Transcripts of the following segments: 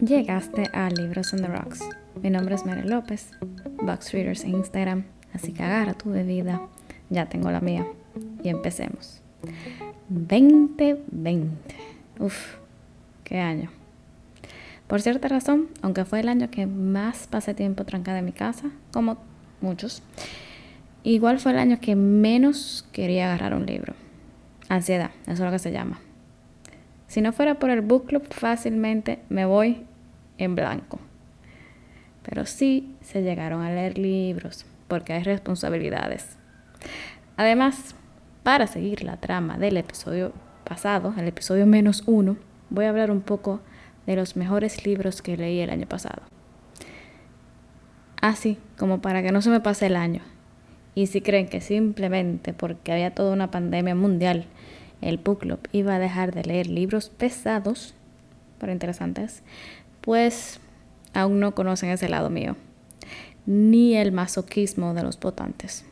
Llegaste a Libros on the Rocks. Mi nombre es Mary López, Box Readers en Instagram, así que agarra tu bebida, ya tengo la mía, y empecemos. 2020. Uf, qué año. Por cierta razón, aunque fue el año que más pasé tiempo trancada en mi casa, como muchos, igual fue el año que menos quería agarrar un libro. Ansiedad, eso es lo que se llama. Si no fuera por el book club, fácilmente me voy en blanco. Pero sí se llegaron a leer libros, porque hay responsabilidades. Además, para seguir la trama del episodio pasado, el episodio menos uno, voy a hablar un poco de los mejores libros que leí el año pasado. Así como para que no se me pase el año. Y si creen que simplemente porque había toda una pandemia mundial el book club iba a dejar de leer libros pesados, pero interesantes, pues aún no conocen ese lado mío, ni el masoquismo de los votantes.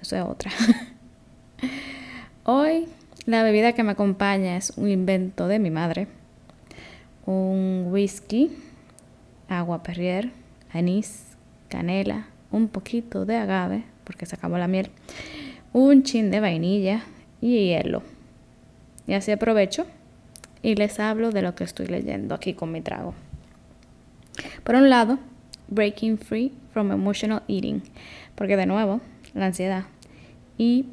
Eso es otra. Hoy la bebida que me acompaña es un invento de mi madre, un whisky, agua perrier, anís, canela, un poquito de agave, porque se acabó la miel, un chin de vainilla y hielo. Y así aprovecho y les hablo de lo que estoy leyendo aquí con mi trago. Por un lado, Breaking Free from Emotional Eating, porque de nuevo, la ansiedad. Y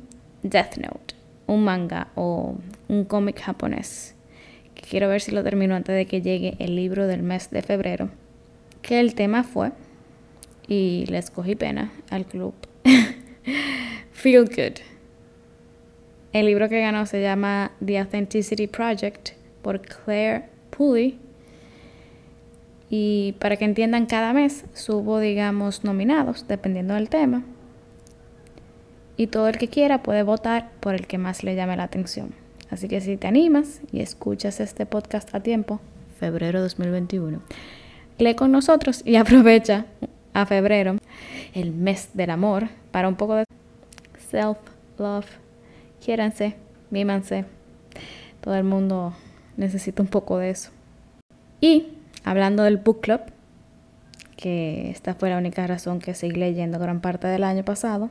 Death Note, un manga o un cómic japonés, que quiero ver si lo termino antes de que llegue el libro del mes de febrero, que el tema fue, y les cogí pena al club, Feel Good el libro que ganó se llama The Authenticity Project por Claire Pulley. Y para que entiendan, cada mes subo, digamos, nominados, dependiendo del tema. Y todo el que quiera puede votar por el que más le llame la atención. Así que si te animas y escuchas este podcast a tiempo, febrero 2021, lee con nosotros y aprovecha a febrero, el mes del amor, para un poco de self-love quiéranse, mímanse. Todo el mundo necesita un poco de eso. Y hablando del book club, que esta fue la única razón que seguí leyendo gran parte del año pasado,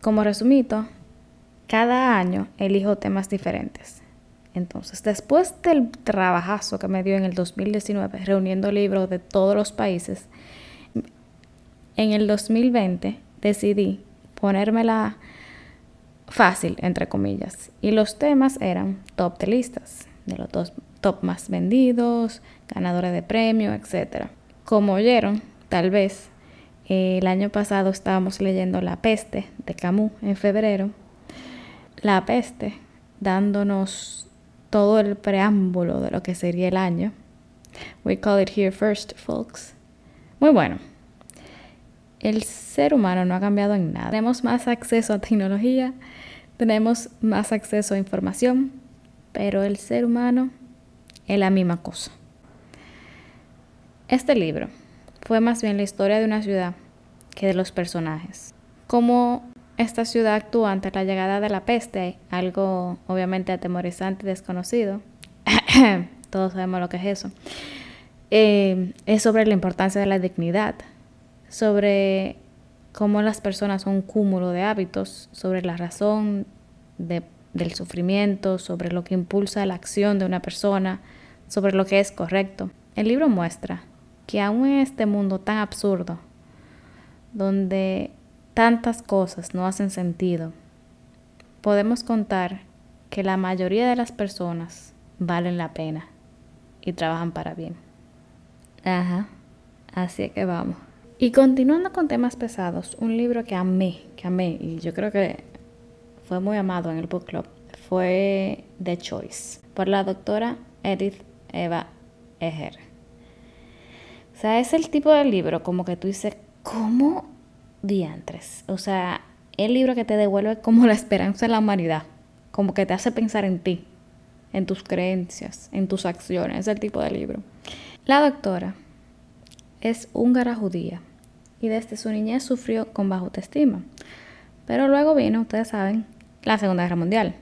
como resumito, cada año elijo temas diferentes. Entonces, después del trabajazo que me dio en el 2019 reuniendo libros de todos los países, en el 2020 decidí ponerme la fácil, entre comillas. Y los temas eran top de listas, de los dos top más vendidos, ganadores de premio, etc. Como oyeron, tal vez, el año pasado estábamos leyendo La peste de Camus en febrero. La peste, dándonos todo el preámbulo de lo que sería el año. We call it here first, folks. Muy bueno. El ser humano no ha cambiado en nada. Tenemos más acceso a tecnología, tenemos más acceso a información, pero el ser humano es la misma cosa. Este libro fue más bien la historia de una ciudad que de los personajes. Cómo esta ciudad actúa ante la llegada de la peste, algo obviamente atemorizante y desconocido. Todos sabemos lo que es eso. Eh, es sobre la importancia de la dignidad, sobre cómo las personas son un cúmulo de hábitos, sobre la razón del sufrimiento, sobre lo que impulsa la acción de una persona, sobre lo que es correcto. El libro muestra que aún en este mundo tan absurdo, donde tantas cosas no hacen sentido, podemos contar que la mayoría de las personas valen la pena y trabajan para bien. Ajá, así que vamos. Y continuando con temas pesados, un libro que amé, que amé, y yo creo que fue muy amado en el book club, fue The Choice, por la doctora Edith Eva Eger. O sea, es el tipo de libro como que tú dices, ¿cómo diantres? O sea, el libro que te devuelve como la esperanza de la humanidad, como que te hace pensar en ti, en tus creencias, en tus acciones, es el tipo de libro. La doctora es húngara judía y desde su niñez sufrió con baja autoestima. Pero luego vino, ustedes saben, la Segunda Guerra Mundial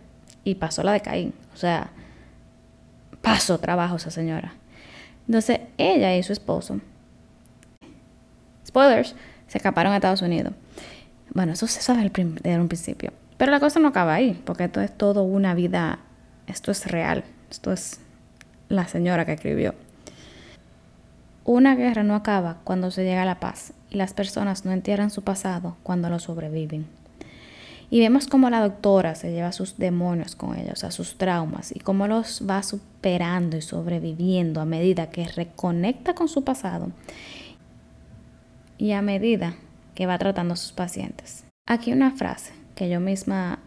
y pasó la de Caín. O sea, pasó trabajo esa señora. Entonces ella y su esposo, spoilers, se escaparon a Estados Unidos. Bueno, eso se sabe desde un principio. Pero la cosa no acaba ahí, porque esto es todo una vida, esto es real, esto es la señora que escribió. Una guerra no acaba cuando se llega a la paz y las personas no entierran su pasado cuando lo sobreviven. Y vemos cómo la doctora se lleva sus demonios con ellos, a sus traumas, y cómo los va superando y sobreviviendo a medida que reconecta con su pasado y a medida que va tratando a sus pacientes. Aquí una frase que yo misma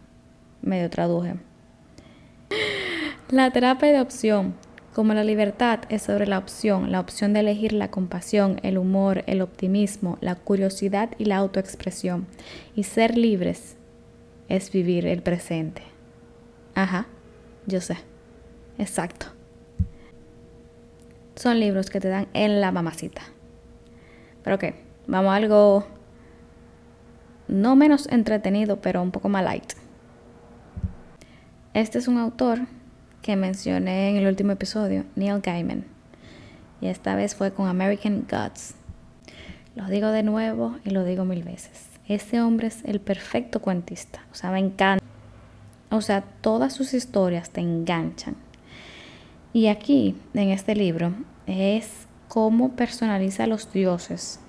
medio traduje. La terapia de opción, como la libertad, es sobre la opción, la opción de elegir la compasión, el humor, el optimismo, la curiosidad y la autoexpresión. Y ser libres es vivir el presente. Ajá, yo sé. Exacto. Son libros que te dan en la mamacita. Pero qué, vamos a algo no menos entretenido, pero un poco más light. Este es un autor que mencioné en el último episodio, Neil Gaiman. Y esta vez fue con American Gods. Lo digo de nuevo y lo digo mil veces. Ese hombre es el perfecto cuentista. O sea, me encanta. O sea, todas sus historias te enganchan. Y aquí, en este libro, es cómo personaliza a los dioses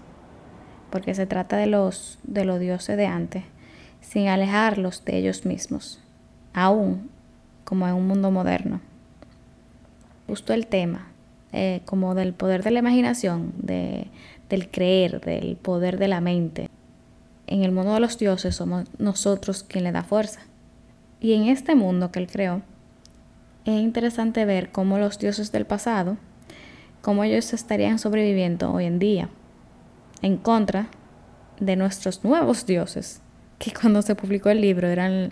porque se trata de los, de los dioses de antes, sin alejarlos de ellos mismos, aún como en un mundo moderno. Justo el tema, eh, como del poder de la imaginación, de, del creer, del poder de la mente. En el mundo de los dioses somos nosotros quien le da fuerza. Y en este mundo que él creó, es interesante ver cómo los dioses del pasado, cómo ellos estarían sobreviviendo hoy en día en contra de nuestros nuevos dioses, que cuando se publicó el libro eran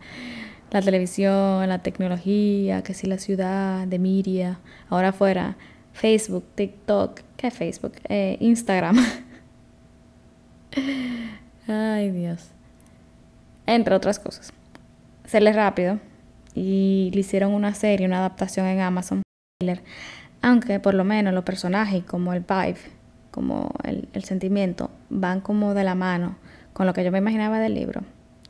la televisión, la tecnología, que si la ciudad de Miria, ahora fuera Facebook, TikTok, ¿qué Facebook? Eh, Instagram. Ay Dios. Entre otras cosas. Se le rápido y le hicieron una serie, una adaptación en Amazon. Aunque por lo menos los personajes como el Vibe como el, sentimiento, van como de la mano con lo que yo me imaginaba del libro.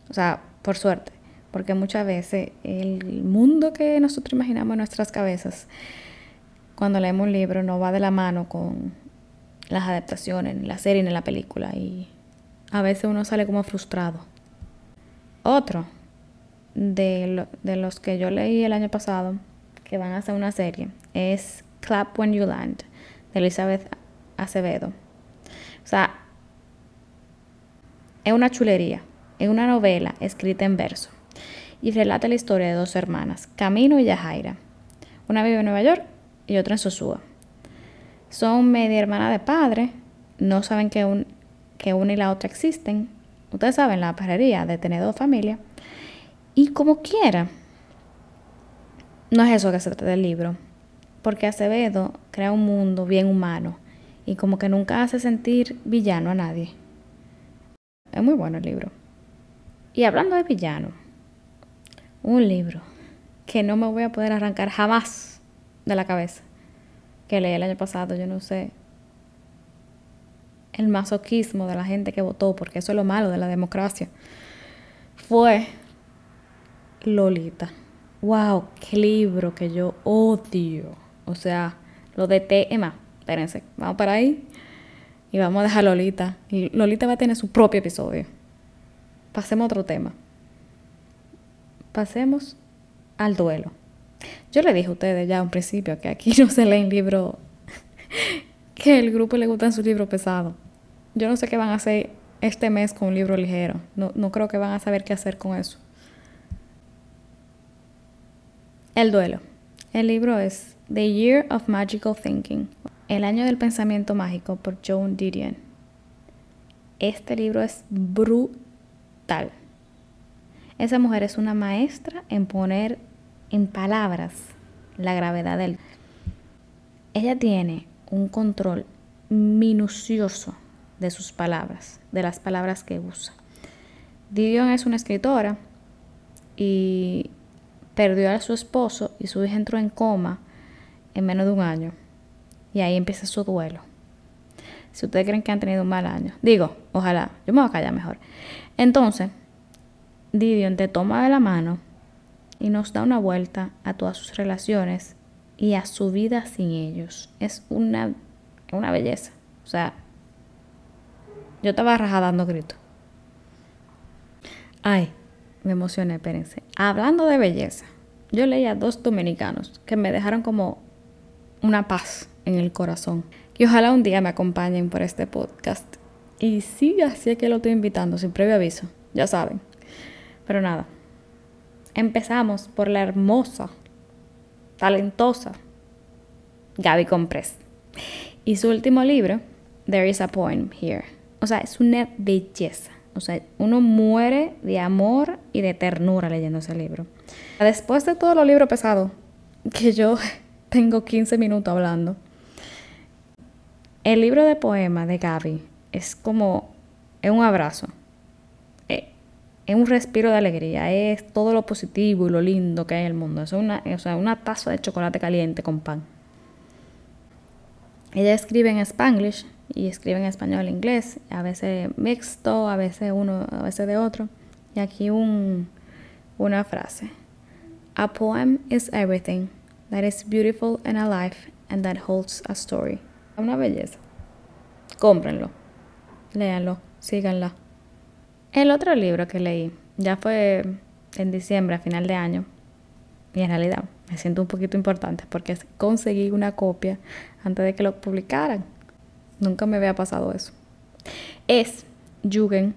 O sea, por suerte, porque muchas veces el mundo que nosotros imaginamos en nuestras cabezas, cuando leemos un libro, no va de la mano con las adaptaciones, ni la serie, ni la película, y a veces uno sale como frustrado. Otro de, de los que yo leí el año pasado, que van a hacer una serie, es Clap When You Land, de Elizabeth Acevedo. O sea, es una chulería, es una novela escrita en verso y relata la historia de dos hermanas, Camino y Yajaira. Una vive en Nueva York y otra en Sosúa. Son media hermana de padre, no saben que, un, que una y la otra existen. Ustedes saben la parería de tener dos familias. Y como quiera, no es eso que se trata del libro, porque Acevedo crea un mundo bien humano y como que nunca hace sentir villano a nadie. Es muy bueno el libro. Y hablando de villano, un libro que no me voy a poder arrancar jamás de la cabeza, que leí el año pasado, yo no sé, el masoquismo de la gente que votó, porque eso es lo malo de la democracia, fue Lolita. ¡Wow! ¡Qué libro que yo odio! O sea, lo de Emma espérense, vamos para ahí y vamos a dejar Lolita. Lolita va a tener su propio episodio. Pasemos a otro tema. Pasemos al duelo. Yo le dije a ustedes ya un principio que aquí no se leen libros que el grupo le gustan sus libros pesados. Yo no sé qué van a hacer este mes con un libro ligero. No, no creo que van a saber qué hacer con eso. El duelo. El libro es The Year of Magical Thinking el año del pensamiento mágico por Joan Didion. Este libro es brutal. Esa mujer es una maestra en poner en palabras la gravedad del... Ella tiene un control minucioso de sus palabras, de las palabras que usa. Didion es una escritora y perdió a su esposo y su hija entró en coma en menos de un año y ahí empieza su duelo. Si ustedes creen que han tenido un mal año, digo, ojalá, yo me voy a callar mejor. Entonces, Didion te toma de la mano y nos da una vuelta a todas sus relaciones y a su vida sin ellos. Es una, una belleza. O sea, yo estaba rajada dando gritos. Ay, me emocioné, espérense. Hablando de belleza, yo leí a dos dominicanos que me dejaron como una paz en el corazón. Y ojalá un día me acompañen por este podcast. Y sí, así es que lo estoy invitando, sin previo aviso, ya saben. Pero nada, empezamos por la hermosa, talentosa Gaby Comprés. Y su último libro, There is a Poem Here. O sea, es una belleza. O sea, uno muere de amor y de ternura leyendo ese libro. Después de todo los libros pesados, que yo tengo 15 minutos hablando, el libro de poemas de Gaby es como, es un abrazo, es, un respiro de alegría, es todo lo positivo y lo lindo que hay en el mundo. Es una, o sea, una taza de chocolate caliente con pan. Ella escribe en spanglish y escribe en español e inglés, a veces mixto, a veces uno, a veces de otro. Y aquí un, una frase. A poem is everything that is beautiful and alive and that holds a story. Una belleza. Cómprenlo, léanlo, síganla. El otro libro que leí ya fue en diciembre, a final de año, y en realidad me siento un poquito importante porque conseguí una copia antes de que lo publicaran. Nunca me había pasado eso. Es Jugend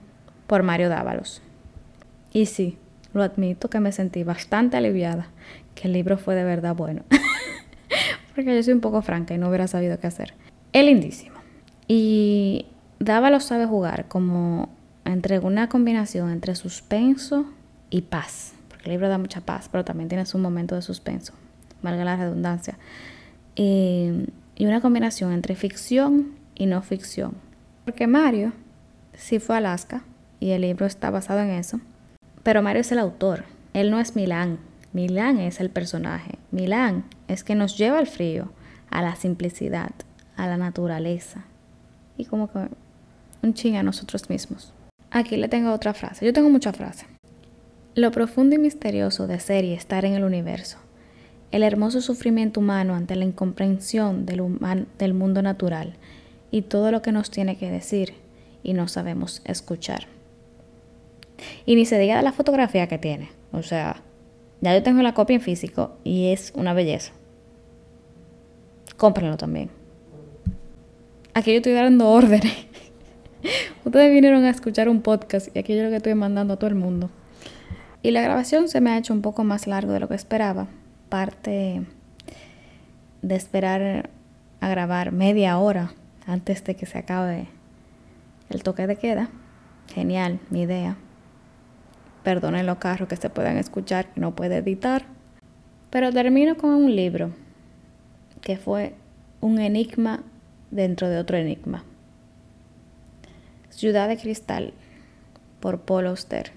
por Mario Dávalos. Y sí, lo admito que me sentí bastante aliviada, que el libro fue de verdad bueno. porque yo soy un poco franca y no hubiera sabido qué hacer. Es lindísimo. Y Dávalos sabe jugar como entre una combinación entre suspenso y paz el libro da mucha paz, pero también tiene su momento de suspenso, valga la redundancia. Y, una combinación entre ficción y no ficción. Porque Mario sí fue a Alaska y el libro está basado en eso, pero Mario es el autor, él no es Milán, Milán es el personaje, Milán es que nos lleva al frío, a la simplicidad, a la naturaleza y como que un ching a nosotros mismos. Aquí le tengo otra frase, yo tengo muchas frases. Lo profundo y misterioso de ser y estar en el universo. El hermoso sufrimiento humano ante la incomprensión del, mundo natural y todo lo que nos tiene que decir y no sabemos escuchar. Y ni se diga de la fotografía que tiene. O sea, ya yo tengo la copia en físico y es una belleza. Cómprenlo también. Aquí yo estoy dando órdenes. Ustedes vinieron a escuchar un podcast y aquí yo lo que estoy mandando a todo el mundo. Y la grabación se me ha hecho un poco más largo de lo que esperaba. Parte de esperar a grabar media hora antes de que se acabe el toque de queda. Genial, mi idea. Perdonen los carros que se puedan escuchar, que no puede editar. Pero termino con un libro que fue un enigma dentro de otro enigma. Ciudad de Cristal por Paul Auster.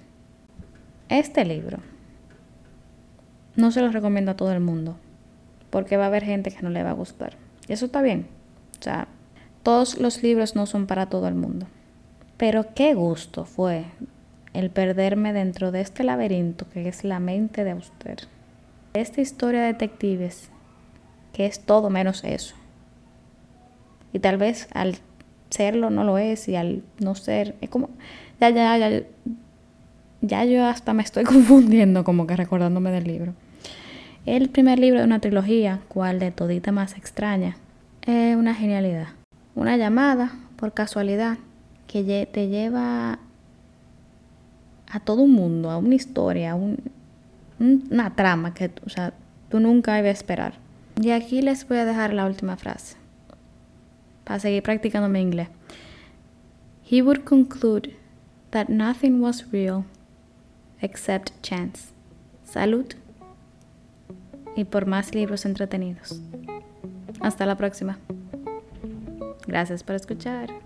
Este libro no se lo recomiendo a todo el mundo, porque va a haber gente que no le va a gustar. Y eso está bien. O sea, todos los libros no son para todo el mundo. Pero qué gusto fue el perderme dentro de este laberinto que es la mente de usted. Esta historia de detectives, que es todo menos eso. Y tal vez al serlo no lo es y al no ser, es como, ya, ya, ya, ya yo hasta me estoy confundiendo como que recordándome del libro. El primer libro de una trilogía, cual de todita más extraña, es una genialidad. Una llamada, por casualidad, que te lleva a todo un mundo, a una historia, a una trama que o sea, tú nunca ibas a esperar. Y aquí les voy a dejar la última frase para seguir practicando mi inglés. He would conclude that nothing was real except chance. Salud y por más libros entretenidos. Hasta la próxima. Gracias por escuchar.